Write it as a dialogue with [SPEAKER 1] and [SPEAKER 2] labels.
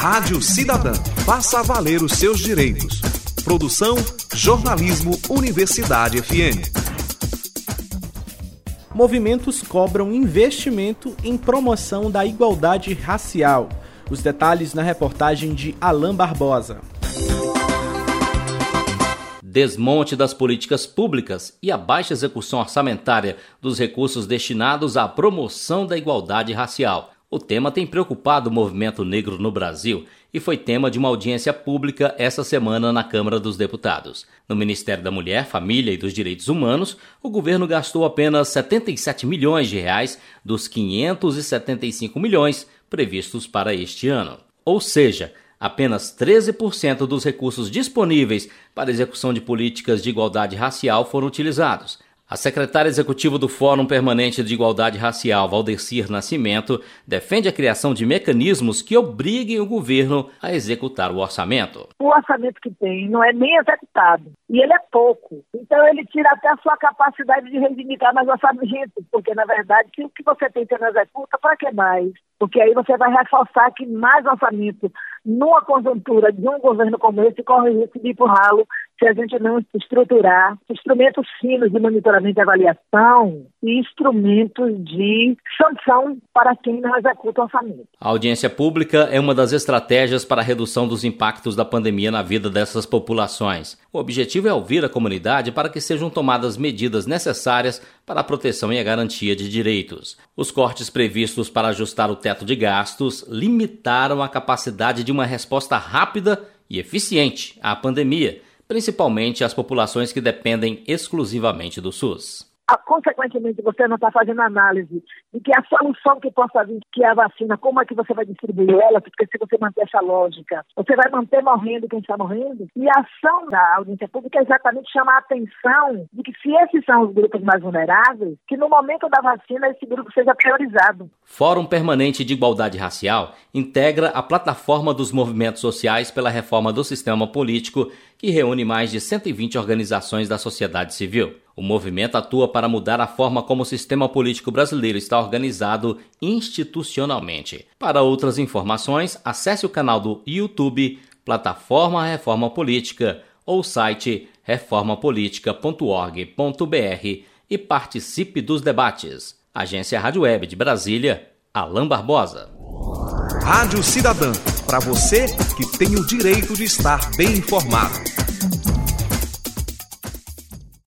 [SPEAKER 1] Rádio Cidadã. Faça valer os seus direitos. Produção Jornalismo Universidade FM.
[SPEAKER 2] Movimentos cobram investimento em promoção da igualdade racial. Os detalhes na reportagem de Alain Barbosa
[SPEAKER 3] desmonte das políticas públicas e a baixa execução orçamentária dos recursos destinados à promoção da igualdade racial. O tema tem preocupado o movimento negro no Brasil e foi tema de uma audiência pública essa semana na Câmara dos Deputados. No Ministério da Mulher, Família e dos Direitos Humanos, o governo gastou apenas 77 milhões de reais dos 575 milhões previstos para este ano. Ou seja, apenas 13% dos recursos disponíveis para execução de políticas de igualdade racial foram utilizados. A secretária executiva do Fórum Permanente de Igualdade Racial, Valdecir Nascimento, defende a criação de mecanismos que obriguem o governo a executar o orçamento.
[SPEAKER 4] O orçamento que tem não é nem executado e ele é pouco. Então ele tira até a sua capacidade de reivindicar mais orçamento, porque na verdade o que você tem que não executa, para que mais? Porque aí você vai reforçar que mais orçamento numa conjuntura de um governo como esse, corre risco de ir para o ralo se a gente não estruturar instrumentos finos de monitoramento e avaliação e instrumentos de sanção para quem não executa o orçamento.
[SPEAKER 3] A audiência pública é uma das estratégias para a redução dos impactos da pandemia na vida dessas populações. O objetivo é ouvir a comunidade para que sejam tomadas medidas necessárias para a proteção e a garantia de direitos. Os cortes previstos para ajustar o teto de gastos limitaram a capacidade de uma resposta rápida e eficiente à pandemia principalmente as populações que dependem exclusivamente do SUS
[SPEAKER 4] consequentemente, você não está fazendo análise de que a solução que possa vir, que é a vacina, como é que você vai distribuir ela, porque se você manter essa lógica, você vai manter morrendo quem está morrendo. E a ação da audiência pública é exatamente chamar a atenção de que se esses são os grupos mais vulneráveis, que no momento da vacina esse grupo seja priorizado.
[SPEAKER 3] Fórum Permanente de Igualdade Racial integra a plataforma dos movimentos sociais pela reforma do sistema político que reúne mais de 120 organizações da sociedade civil. O movimento atua para mudar a forma como o sistema político brasileiro está organizado institucionalmente. Para outras informações, acesse o canal do YouTube Plataforma Reforma Política ou site reformapolitica.org.br e participe dos debates. Agência Rádio Web de Brasília, Alain Barbosa.
[SPEAKER 1] Rádio Cidadã, para você que tem o direito de estar bem informado.